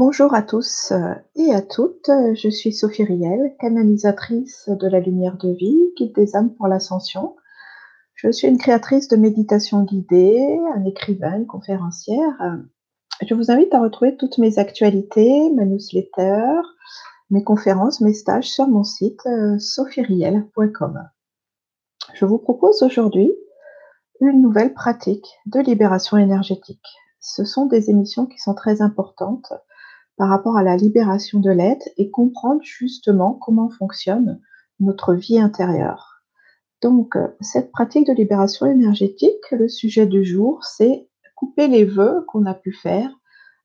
Bonjour à tous euh, et à toutes, je suis Sophie Riel, canalisatrice de la lumière de vie, guide des âmes pour l'ascension. Je suis une créatrice de méditation guidée, un écrivain, une conférencière. Je vous invite à retrouver toutes mes actualités, ma newsletter, mes conférences, mes stages sur mon site euh, sophieriel.com. Je vous propose aujourd'hui une nouvelle pratique de libération énergétique. Ce sont des émissions qui sont très importantes par rapport à la libération de l'être et comprendre justement comment fonctionne notre vie intérieure. Donc, cette pratique de libération énergétique, le sujet du jour, c'est couper les vœux qu'on a pu faire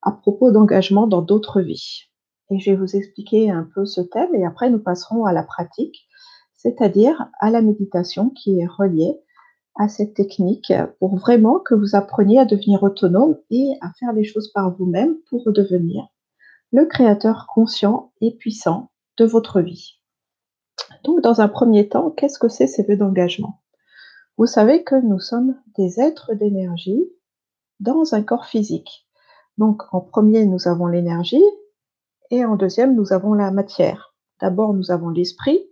à propos d'engagement dans d'autres vies. Et je vais vous expliquer un peu ce thème et après nous passerons à la pratique, c'est-à-dire à la méditation qui est reliée à cette technique pour vraiment que vous appreniez à devenir autonome et à faire les choses par vous-même pour devenir le créateur conscient et puissant de votre vie. Donc, dans un premier temps, qu'est-ce que c'est ces vœux d'engagement? Vous savez que nous sommes des êtres d'énergie dans un corps physique. Donc, en premier, nous avons l'énergie et en deuxième, nous avons la matière. D'abord, nous avons l'esprit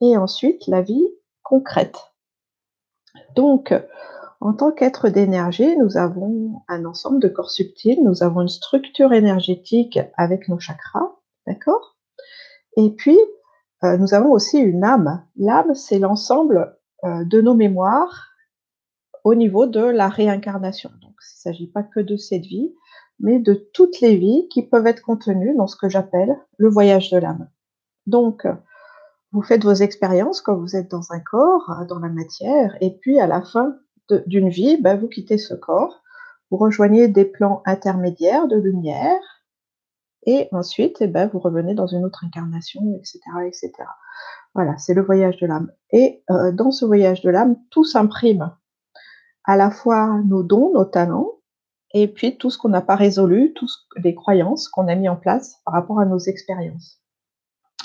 et ensuite la vie concrète. Donc, en tant qu'être d'énergie, nous avons un ensemble de corps subtils, nous avons une structure énergétique avec nos chakras, d'accord? Et puis, euh, nous avons aussi une âme. L'âme, c'est l'ensemble euh, de nos mémoires au niveau de la réincarnation. Donc, il ne s'agit pas que de cette vie, mais de toutes les vies qui peuvent être contenues dans ce que j'appelle le voyage de l'âme. Donc, vous faites vos expériences quand vous êtes dans un corps, dans la matière, et puis à la fin d'une vie, ben, vous quittez ce corps, vous rejoignez des plans intermédiaires de lumière, et ensuite, eh ben, vous revenez dans une autre incarnation, etc. etc. Voilà, c'est le voyage de l'âme. Et euh, dans ce voyage de l'âme, tout s'imprime. À la fois nos dons, nos talents, et puis tout ce qu'on n'a pas résolu, toutes les croyances qu'on a mis en place par rapport à nos expériences.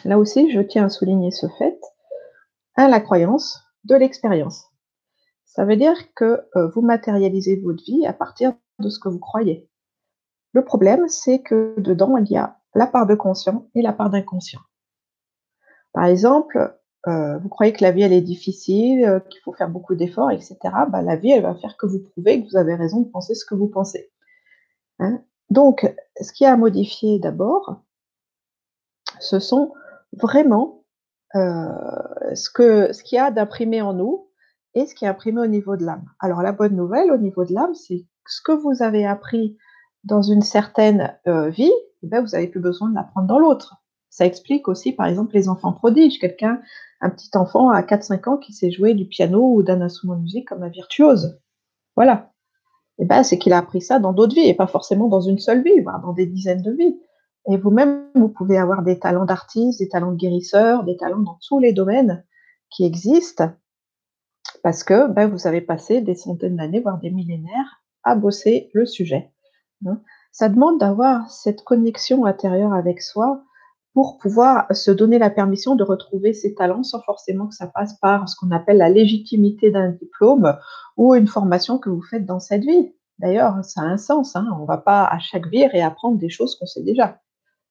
Là aussi, je tiens à souligner ce fait. Un, la croyance, de l'expérience. Ça veut dire que euh, vous matérialisez votre vie à partir de ce que vous croyez. Le problème, c'est que dedans, il y a la part de conscient et la part d'inconscient. Par exemple, euh, vous croyez que la vie, elle est difficile, euh, qu'il faut faire beaucoup d'efforts, etc. Bah, la vie, elle va faire que vous prouvez que vous avez raison de penser ce que vous pensez. Hein? Donc, ce qui a à modifier d'abord, ce sont vraiment ce que ce qu'il y a d'imprimé en nous et ce qui est imprimé au niveau de l'âme. Alors la bonne nouvelle au niveau de l'âme, c'est ce que vous avez appris dans une certaine euh, vie, eh ben, vous n'avez plus besoin de l'apprendre dans l'autre. Ça explique aussi, par exemple, les enfants prodiges. Quelqu'un, un petit enfant à 4-5 ans qui sait jouer du piano ou d'un instrument de musique comme un virtuose. Voilà. Eh ben, c'est qu'il a appris ça dans d'autres vies et pas forcément dans une seule vie, voire dans des dizaines de vies. Et vous-même, vous pouvez avoir des talents d'artiste, des talents de guérisseur, des talents dans tous les domaines qui existent parce que ben, vous avez passé des centaines d'années, voire des millénaires, à bosser le sujet. Hein. Ça demande d'avoir cette connexion intérieure avec soi pour pouvoir se donner la permission de retrouver ses talents sans forcément que ça passe par ce qu'on appelle la légitimité d'un diplôme ou une formation que vous faites dans cette vie. D'ailleurs, ça a un sens. Hein. On ne va pas à chaque vie réapprendre des choses qu'on sait déjà.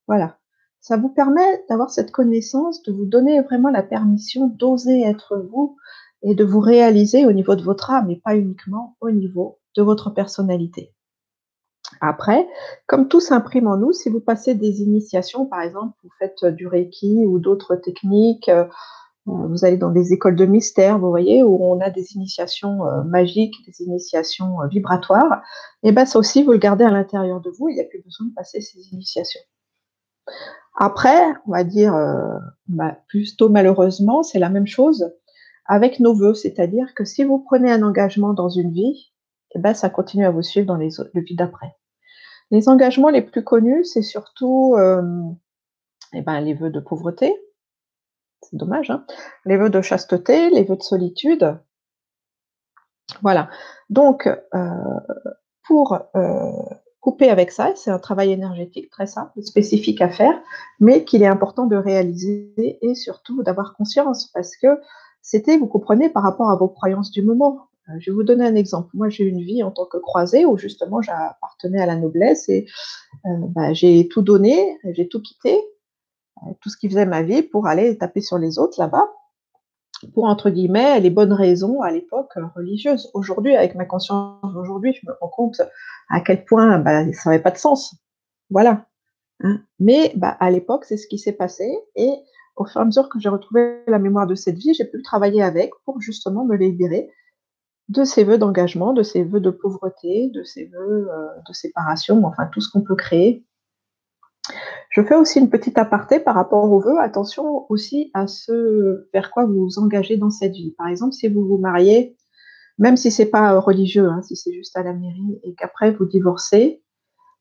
Voilà. Ça vous permet d'avoir cette connaissance, de vous donner vraiment la permission d'oser être vous, et de vous réaliser au niveau de votre âme et pas uniquement au niveau de votre personnalité. Après, comme tout s'imprime en nous, si vous passez des initiations, par exemple, vous faites du Reiki ou d'autres techniques, euh, vous allez dans des écoles de mystère, vous voyez, où on a des initiations euh, magiques, des initiations euh, vibratoires, et bien ça aussi, vous le gardez à l'intérieur de vous, il n'y a plus besoin de passer ces initiations. Après, on va dire, bah, plutôt malheureusement, c'est la même chose avec nos voeux, c'est-à-dire que si vous prenez un engagement dans une vie, eh ben, ça continue à vous suivre dans les, le vie d'après. Les engagements les plus connus, c'est surtout euh, eh ben, les vœux de pauvreté, c'est dommage, hein les vœux de chasteté, les vœux de solitude. Voilà. Donc, euh, pour euh, couper avec ça, c'est un travail énergétique très simple, spécifique à faire, mais qu'il est important de réaliser et surtout d'avoir conscience parce que c'était, vous comprenez, par rapport à vos croyances du moment. Euh, je vais vous donner un exemple. Moi, j'ai eu une vie en tant que croisée où justement j'appartenais à la noblesse et euh, bah, j'ai tout donné, j'ai tout quitté, euh, tout ce qui faisait ma vie pour aller taper sur les autres là-bas, pour entre guillemets les bonnes raisons à l'époque religieuses. Aujourd'hui, avec ma conscience aujourd'hui, je me rends compte à quel point bah, ça n'avait pas de sens. Voilà. Hein. Mais bah, à l'époque, c'est ce qui s'est passé et au fur et à mesure que j'ai retrouvé la mémoire de cette vie, j'ai pu travailler avec pour justement me libérer de ces vœux d'engagement, de ces vœux de pauvreté, de ces vœux euh, de séparation, enfin tout ce qu'on peut créer. Je fais aussi une petite aparté par rapport aux vœux. Attention aussi à ce vers quoi vous vous engagez dans cette vie. Par exemple, si vous vous mariez, même si c'est pas religieux, hein, si c'est juste à la mairie et qu'après vous divorcez,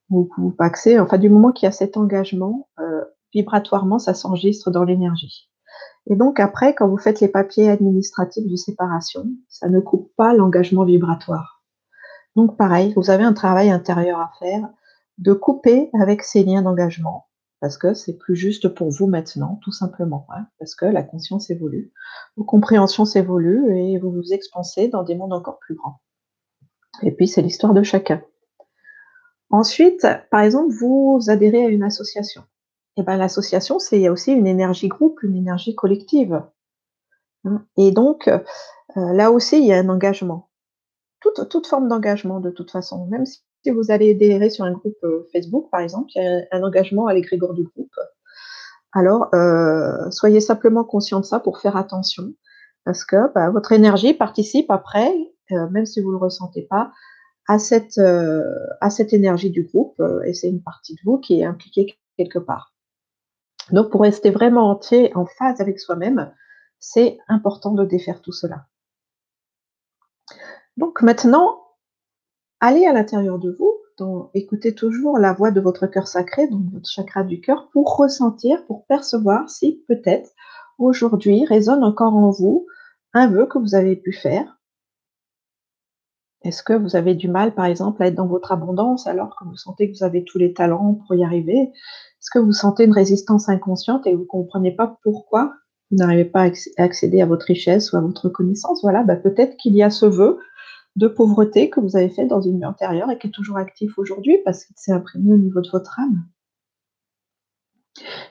vous, vous paxez, enfin du moment qu'il y a cet engagement, euh, vibratoirement, ça s'enregistre dans l'énergie. Et donc après, quand vous faites les papiers administratifs de séparation, ça ne coupe pas l'engagement vibratoire. Donc pareil, vous avez un travail intérieur à faire de couper avec ces liens d'engagement, parce que c'est plus juste pour vous maintenant, tout simplement, hein, parce que la conscience évolue, vos compréhensions s'évoluent et vous vous expansez dans des mondes encore plus grands. Et puis c'est l'histoire de chacun. Ensuite, par exemple, vous adhérez à une association. Eh ben, l'association, c'est aussi une énergie groupe, une énergie collective. Hein. Et donc, euh, là aussi, il y a un engagement. Toute, toute forme d'engagement, de toute façon. Même si vous allez adhérer sur un groupe euh, Facebook, par exemple, il y a un engagement à l'égrégore du groupe. Alors, euh, soyez simplement conscient de ça pour faire attention, parce que bah, votre énergie participe après, même si vous ne le ressentez pas, à cette, à cette énergie du groupe, et c'est une partie de vous qui est impliquée quelque part. Donc, pour rester vraiment entier, en phase avec soi-même, c'est important de défaire tout cela. Donc maintenant, allez à l'intérieur de vous, écoutez toujours la voix de votre cœur sacré, donc votre chakra du cœur, pour ressentir, pour percevoir si peut-être aujourd'hui résonne encore en vous un vœu que vous avez pu faire. Est-ce que vous avez du mal, par exemple, à être dans votre abondance alors que vous sentez que vous avez tous les talents pour y arriver? Est-ce que vous sentez une résistance inconsciente et vous ne comprenez pas pourquoi vous n'arrivez pas à accéder à votre richesse ou à votre connaissance? Voilà, bah, peut-être qu'il y a ce vœu de pauvreté que vous avez fait dans une vie antérieure et qui est toujours actif aujourd'hui parce qu'il s'est imprimé au niveau de votre âme.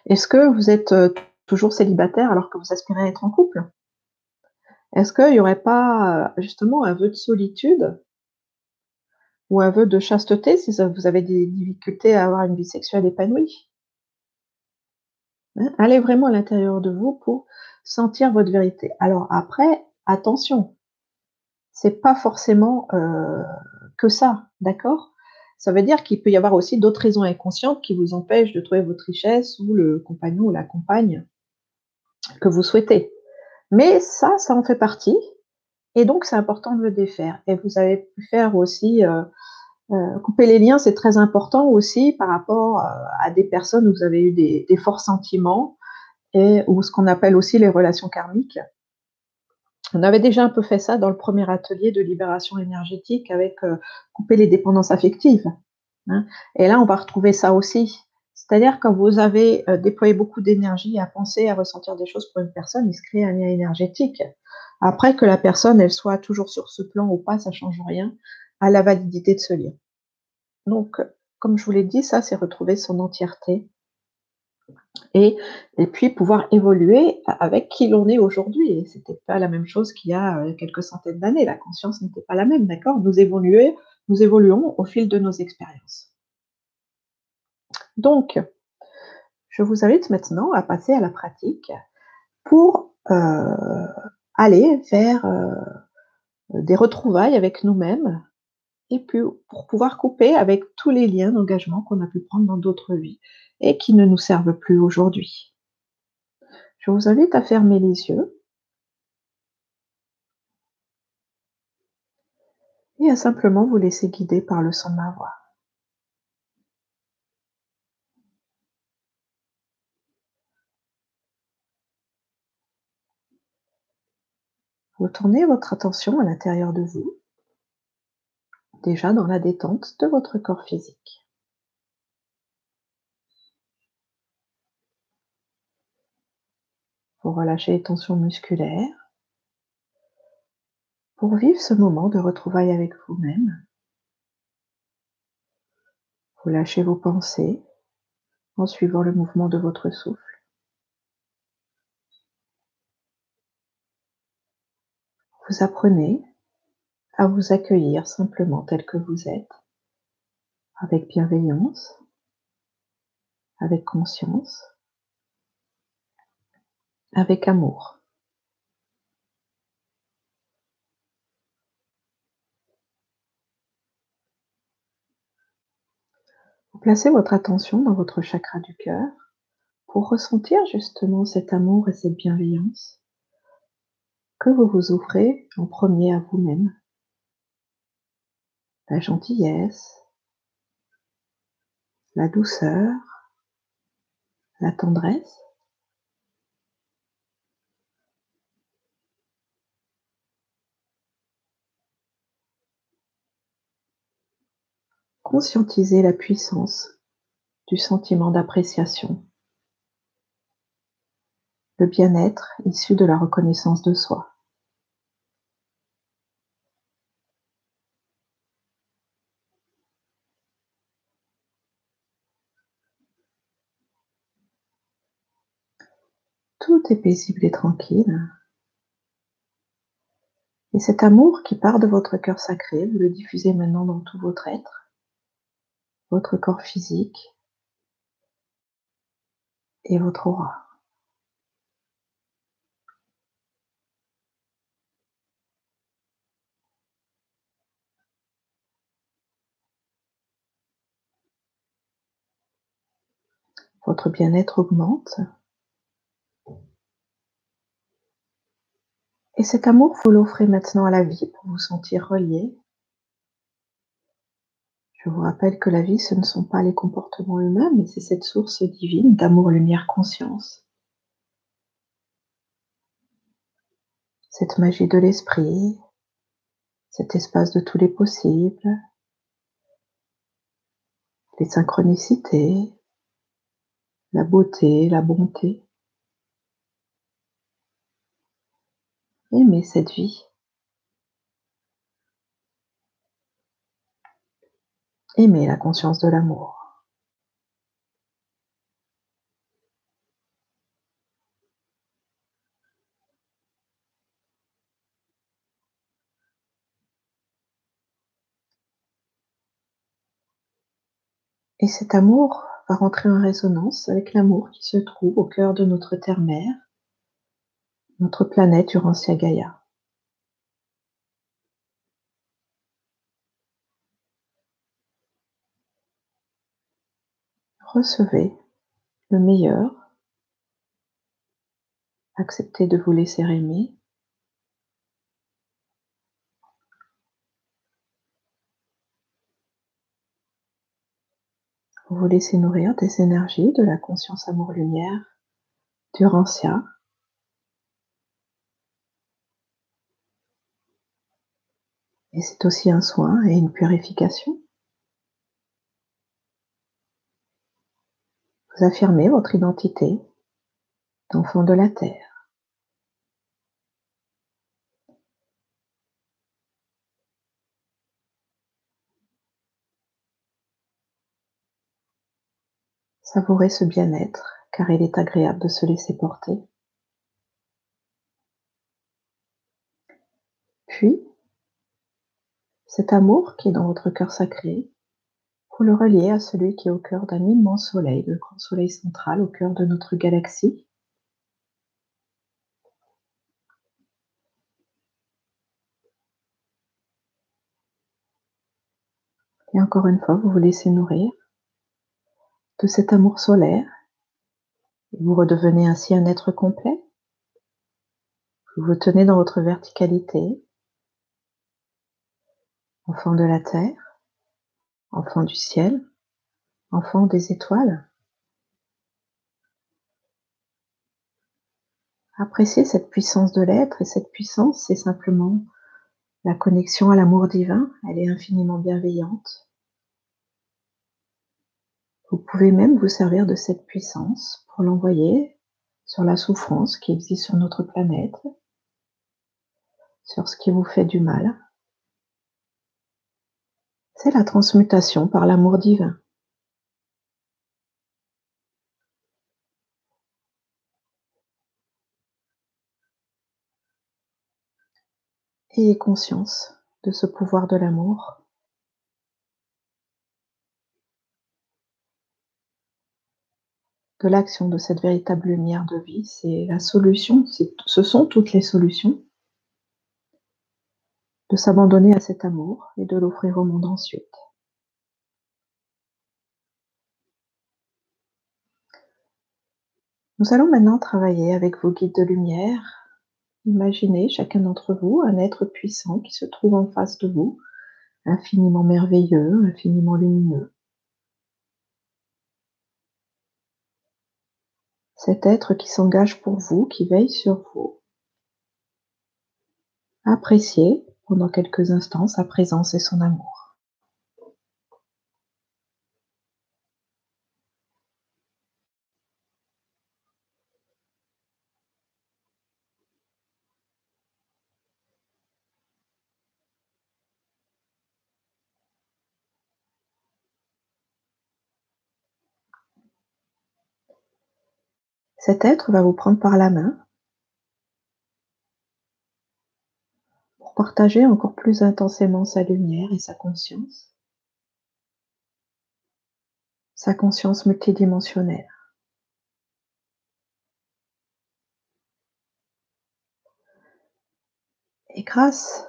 Est-ce que vous êtes euh, toujours célibataire alors que vous aspirez à être en couple? Est-ce qu'il n'y aurait pas euh, justement un vœu de solitude ou un vœu de chasteté si vous avez des difficultés à avoir une vie sexuelle épanouie? Allez vraiment à l'intérieur de vous pour sentir votre vérité. Alors après, attention, c'est pas forcément euh, que ça, d'accord? Ça veut dire qu'il peut y avoir aussi d'autres raisons inconscientes qui vous empêchent de trouver votre richesse ou le compagnon ou la compagne que vous souhaitez. Mais ça, ça en fait partie. Et donc, c'est important de le défaire. Et vous avez pu faire aussi euh, euh, couper les liens, c'est très important aussi par rapport euh, à des personnes où vous avez eu des, forts sentiments et ou ce qu'on appelle aussi les relations karmiques. On avait déjà un peu fait ça dans le premier atelier de libération énergétique avec euh, couper les dépendances affectives. Hein. Et là, on va retrouver ça aussi. C'est-à-dire quand vous avez déployé beaucoup d'énergie à penser, à ressentir des choses pour une personne, il se crée un lien énergétique. Après que la personne, elle soit toujours sur ce plan ou pas, ça change rien à la validité de ce lien. Donc, comme je vous l'ai dit, ça, c'est retrouver son entièreté. Et, puis pouvoir évoluer avec qui l'on est aujourd'hui. Et c'était pas la même chose qu'il y a euh, quelques centaines d'années. La conscience n'était pas la même, d'accord? Nous évoluons, nous évoluons au fil de nos expériences. Donc, je vous invite maintenant à passer à la pratique pour euh, aller vers euh, des retrouvailles avec nous-mêmes, et puis pour pouvoir couper avec tous les liens d'engagement qu'on a pu prendre dans d'autres vies et qui ne nous servent plus aujourd'hui. Je vous invite à fermer les yeux et à simplement vous laisser guider par le son de ma voix. Vous tournez votre attention à l'intérieur de vous déjà dans la détente de votre corps physique. Vous relâchez les tensions musculaires. pour vivre ce moment de retrouvailles avec vous-même. Vous lâchez vos pensées en suivant le mouvement de votre souffle. Vous apprenez à vous accueillir simplement tel que vous êtes, avec bienveillance, avec conscience, avec amour. Vous placez votre attention dans votre chakra du cœur pour ressentir justement cet amour et cette bienveillance que vous vous offrez en premier à vous-même. La gentillesse, la douceur, la tendresse. Conscientiser la puissance du sentiment d'appréciation, le bien-être issu de la reconnaissance de soi. Tout est paisible et tranquille. Et cet amour qui part de votre cœur sacré, vous le diffusez maintenant dans tout votre être, votre corps physique et votre aura. Votre bien-être augmente Et cet amour, vous l'offrez maintenant à la vie pour vous sentir relié. Je vous rappelle que la vie, ce ne sont pas les comportements humains, mais c'est cette source divine d'amour, lumière, conscience. Cette magie de l'esprit, cet espace de tous les possibles, les synchronicités, la beauté, la bonté. Aimez cette vie. Aimez la conscience de l'amour. Et cet amour va rentrer en résonance avec l'amour qui se trouve au cœur de notre terre-mère, notre planète Urantia Gaïa. Recevez le meilleur, acceptez de vous laisser aimer. Vous vous laissez nourrir des énergies de la conscience amour-lumière d'Urantia Et c'est aussi un soin et une purification. Vous affirmez votre identité d'enfant de la terre. Savourez ce bien-être car il est agréable de se laisser porter. Puis, cet amour qui est dans votre cœur sacré, vous le reliez à celui qui est au cœur d'un immense soleil, le grand soleil central au cœur de notre galaxie. Et encore une fois, vous vous laissez nourrir de cet amour solaire. Vous redevenez ainsi un être complet. Vous vous tenez dans votre verticalité, enfant de la terre, enfant du ciel, enfant des étoiles. Appréciez cette puissance de l'être et cette puissance, c'est simplement la connexion à l'amour divin, elle est infiniment bienveillante. Vous pouvez même vous servir de cette puissance pour l'envoyer sur la souffrance qui existe sur notre planète, sur ce qui vous fait du mal. C'est la transmutation par l'amour divin. Ayez conscience de ce pouvoir de l'amour. de l'action de cette véritable lumière de vie, c'est la solution, ce sont toutes les solutions de s'abandonner à cet amour et de l'offrir au monde ensuite. Nous allons maintenant travailler avec vos guides de lumière. Imaginez chacun d'entre vous un être puissant qui se trouve en face de vous, infiniment merveilleux, infiniment lumineux. Cet être qui s'engage pour vous, qui veille sur vous. Appréciez pendant quelques instants sa présence et son amour. Cet être va vous prendre par la main pour encore plus intensément sa lumière et sa conscience, sa conscience multidimensionnelle. Et grâce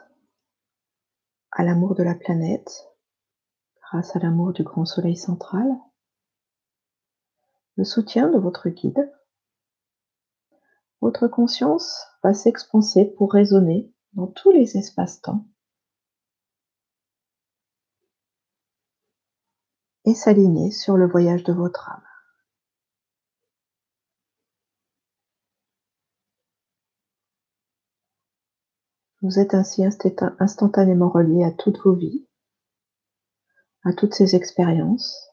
à l'amour de la planète, grâce à l'amour du grand soleil central, le soutien de votre guide, votre conscience va s'expanser pour résonner dans tous les espaces-temps et s'aligner sur le voyage de votre âme. Vous êtes ainsi instantanément relié à toutes vos vies, à toutes ces expériences,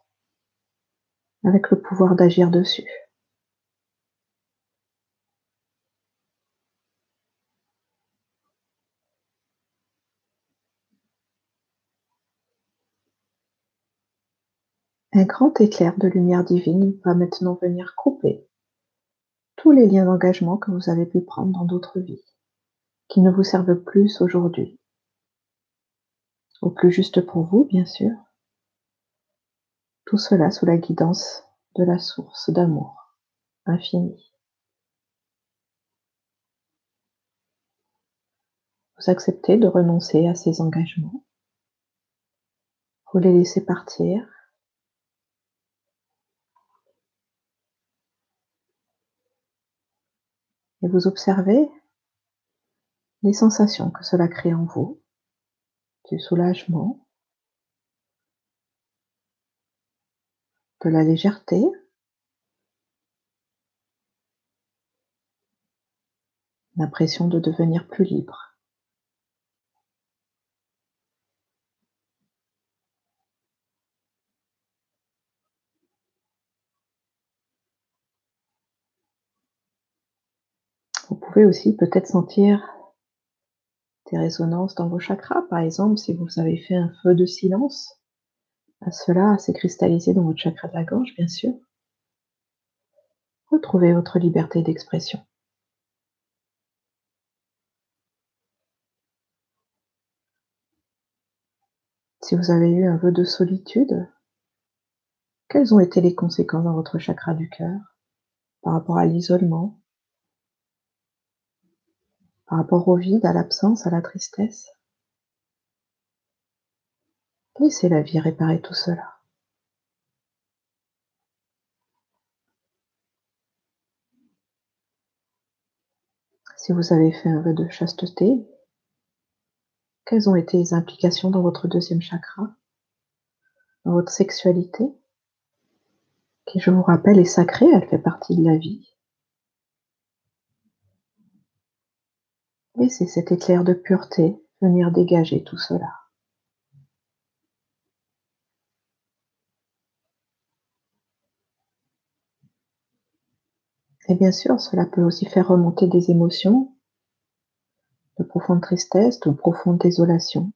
avec le pouvoir d'agir dessus. Un grand éclair de lumière divine va maintenant venir couper tous les liens d'engagement que vous avez pu prendre dans d'autres vies, qui ne vous servent plus aujourd'hui. Au plus juste pour vous, bien sûr. Tout cela sous la guidance de la source d'amour infini. Vous acceptez de renoncer à ces engagements. Vous les laissez partir et vous observez les sensations que cela crée en vous, du soulagement, de la légèreté, l'impression de devenir plus libre. Vous pouvez aussi peut-être sentir des résonances dans vos chakras. Par exemple, si vous avez fait un feu de silence, cela s'est cristallisé dans votre chakra de la gorge, bien sûr. Retrouvez votre liberté d'expression. Si vous avez eu un vœu de solitude, quelles ont été les conséquences dans votre chakra du cœur par rapport à l'isolement, par rapport au vide, à l'absence, à la tristesse. Laissez la vie réparer tout cela. Si vous avez fait un vœu de chasteté, quelles ont été les implications dans votre deuxième chakra, dans votre sexualité, qui, je vous rappelle, est sacrée, elle fait partie de la vie. Laissez cet éclair de pureté venir dégager tout cela. Et bien sûr, cela peut aussi faire remonter des émotions, de profonde tristesse, de profonde désolation.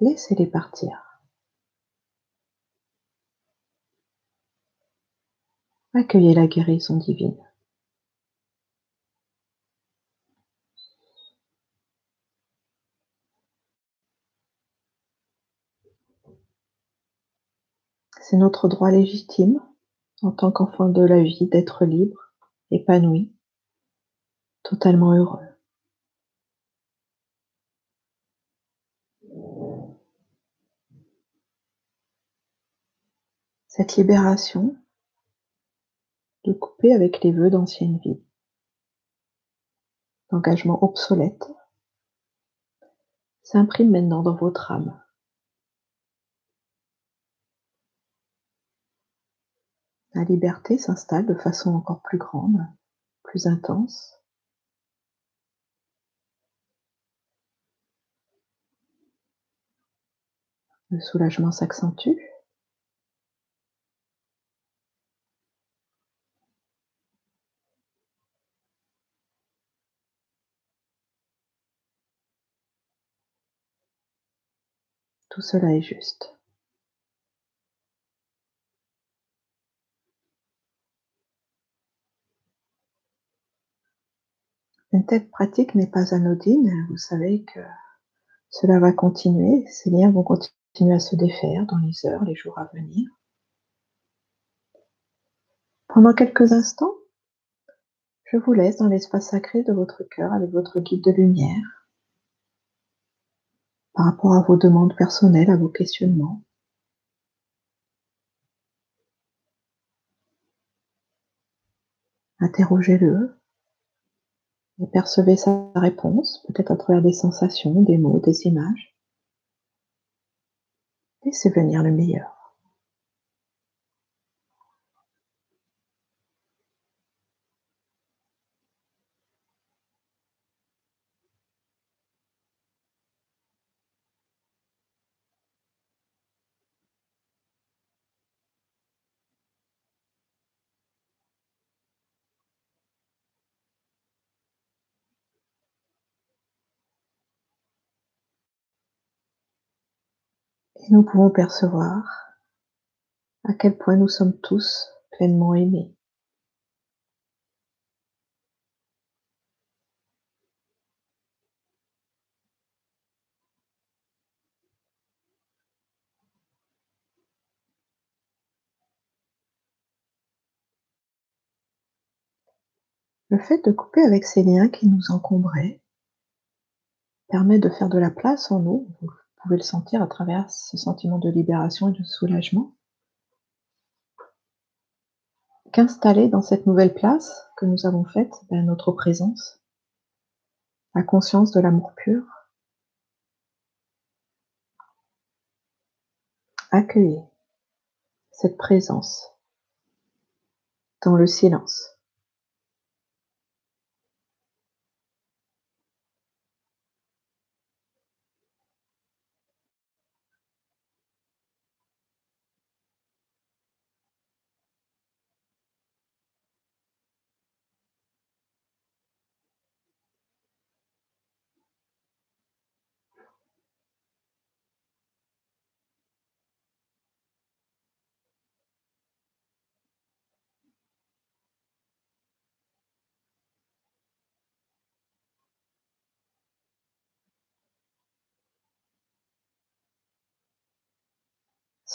Laissez-les partir. Accueillez la guérison divine. C'est notre droit légitime en tant qu'enfant de la vie d'être libre, épanoui, totalement heureux. Cette libération de couper avec les vœux d'ancienne vie, l'engagement obsolète, s'imprime maintenant dans votre âme. La liberté s'installe de façon encore plus grande, plus intense. Le soulagement s'accentue. Tout cela est juste. Une telle pratique n'est pas anodine. Vous savez que cela va continuer. Ces liens vont continuer à se défaire dans les heures, les jours à venir. Pendant quelques instants, je vous laisse dans l'espace sacré de votre cœur avec votre guide de lumière par rapport à vos demandes personnelles, à vos questionnements. Interrogez-le, et percevez sa réponse, peut-être à travers des sensations, des mots, des images. Laissez venir le meilleur. Et nous pouvons percevoir à quel point nous sommes tous pleinement aimés. Le fait de couper avec ces liens qui nous encombraient permet de faire de la place en nous, pouvez le sentir à travers ce sentiment de libération et de soulagement. Qu'installer dans cette nouvelle place que nous avons faite ben, notre présence, la conscience de l'amour pur. Accueillez cette présence dans le silence.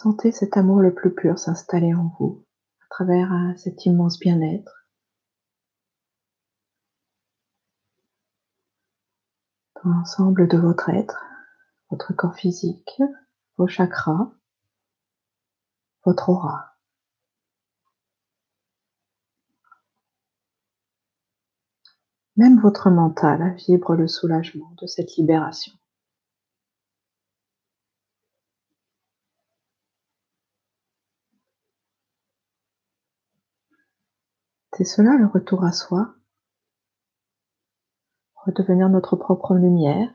Sentez cet amour le plus pur s'installer en vous à travers euh, cet immense bien-être. Dans l'ensemble de votre être, votre corps physique, vos chakras, votre aura. Même votre mental vibre le soulagement de cette libération. C'est cela le retour à soi, redevenir notre propre lumière,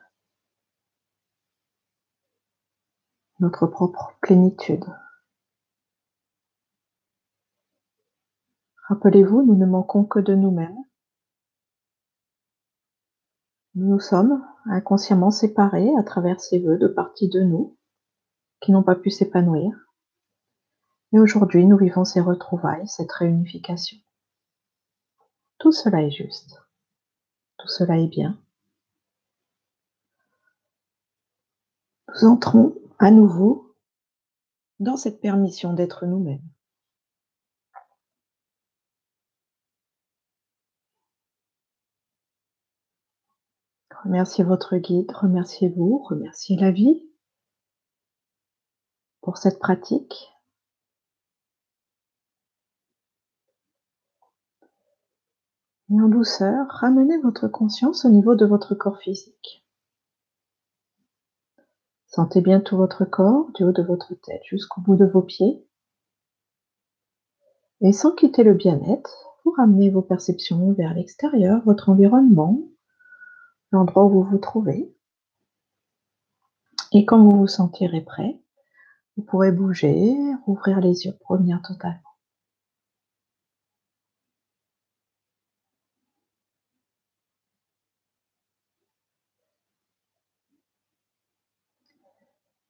notre propre plénitude. Rappelez-vous, nous ne manquons que de nous-mêmes. Nous sommes inconsciemment séparés à travers ces vœux de parties de nous qui n'ont pas pu s'épanouir. Et aujourd'hui, nous vivons ces retrouvailles, cette réunification. Tout cela est juste. Tout cela est bien. Nous entrons à nouveau dans cette permission d'être nous-mêmes. Remerciez votre guide, remerciez-vous, remerciez la vie pour cette pratique. En douceur, ramenez votre conscience au niveau de votre corps physique. Sentez bien tout votre corps, du haut de votre tête jusqu'au bout de vos pieds. Et sans quitter le bien-être, vous ramenez vos perceptions vers l'extérieur, votre environnement, l'endroit où vous vous trouvez. Et quand vous vous sentirez prêt, vous pourrez bouger, rouvrir les yeux revenir totalement.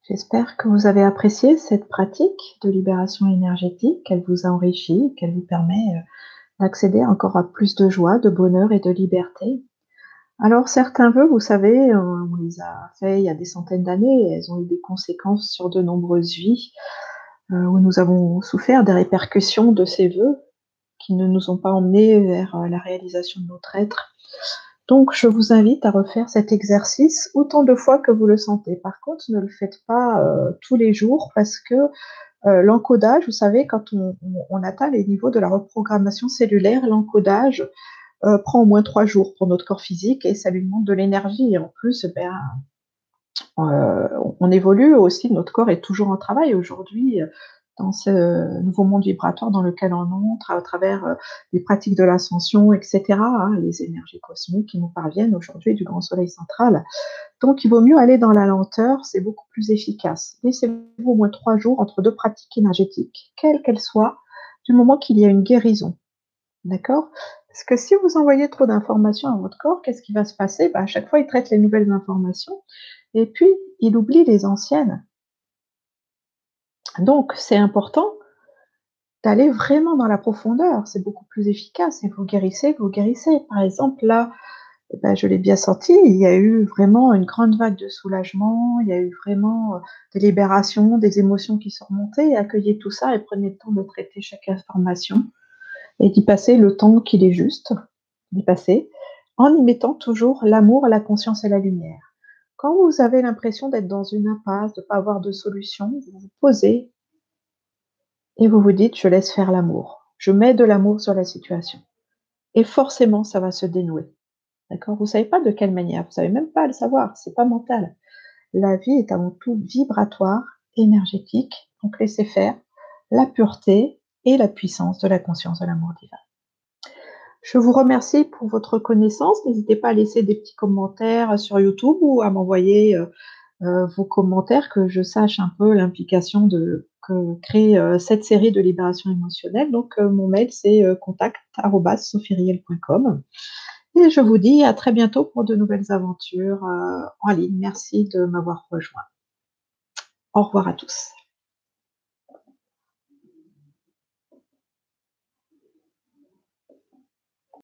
J'espère que vous avez apprécié cette pratique de libération énergétique, qu'elle vous a enrichi, qu'elle vous permet euh, d'accéder encore à plus de joie, de bonheur et de liberté. Alors certains vœux, vous savez, euh, on les a faits il y a des centaines d'années, elles ont eu des conséquences sur de nombreuses vies, euh, où nous avons souffert des répercussions de ces vœux qui ne nous ont pas emmenés vers la réalisation de notre être. Donc, je vous invite à refaire cet exercice autant de fois que vous le sentez. Par contre, ne le faites pas euh, tous les jours parce que euh, l'encodage, vous savez, quand on, atteint les niveaux de la reprogrammation cellulaire, l'encodage euh, prend au moins trois jours pour notre corps physique et ça lui demande de l'énergie. Et en plus, ben, on évolue aussi, notre corps est toujours en travail. Aujourd'hui, dans ce nouveau monde vibratoire dans lequel on entre à travers euh, les pratiques de l'ascension, etc., hein, les énergies cosmiques qui nous parviennent aujourd'hui du grand soleil central. Donc, il vaut mieux aller dans la lenteur, c'est beaucoup plus efficace. Laissez-vous au moins trois jours entre deux pratiques énergétiques, quelles qu'elles soient, du moment qu'il y a une guérison. D'accord? Parce que si vous envoyez trop d'informations à votre corps, qu'est-ce qui va se passer? Ben, À chaque fois, il traite les nouvelles informations et puis il oublie les anciennes. Donc, c'est important d'aller vraiment dans la profondeur. C'est beaucoup plus efficace et vous guérissez, vous guérissez. Par exemple, là, eh ben, je l'ai bien senti, il y a eu vraiment une grande vague de soulagement, il y a eu vraiment euh, des libérations, des émotions qui sont remontées. Accueillez tout ça et prenez le temps de traiter chaque information et d'y passer le temps qu'il est juste d'y passer, en y mettant toujours l'amour, la conscience et la lumière. Quand vous avez l'impression d'être dans une impasse, de ne pas avoir de solution, vous vous posez et vous vous dites, je laisse faire l'amour. Je mets de l'amour sur la situation. Et forcément, ça va se dénouer. D'accord? Vous ne savez pas de quelle manière, vous ne savez même pas le savoir, c'est pas mental. La vie est avant tout vibratoire, énergétique, donc laissez faire la pureté et la puissance de la conscience de l'amour divin. Je vous remercie pour votre connaissance. N'hésitez pas à laisser des petits commentaires sur YouTube ou à m'envoyer euh, euh, vos commentaires, que je sache un peu l'implication de que crée euh, cette série de libération émotionnelle. Donc, mon mail, c'est contact.sophiriel.com. Et je vous dis à très bientôt pour de nouvelles aventures en ligne. Merci de m'avoir rejoint. Au revoir à tous.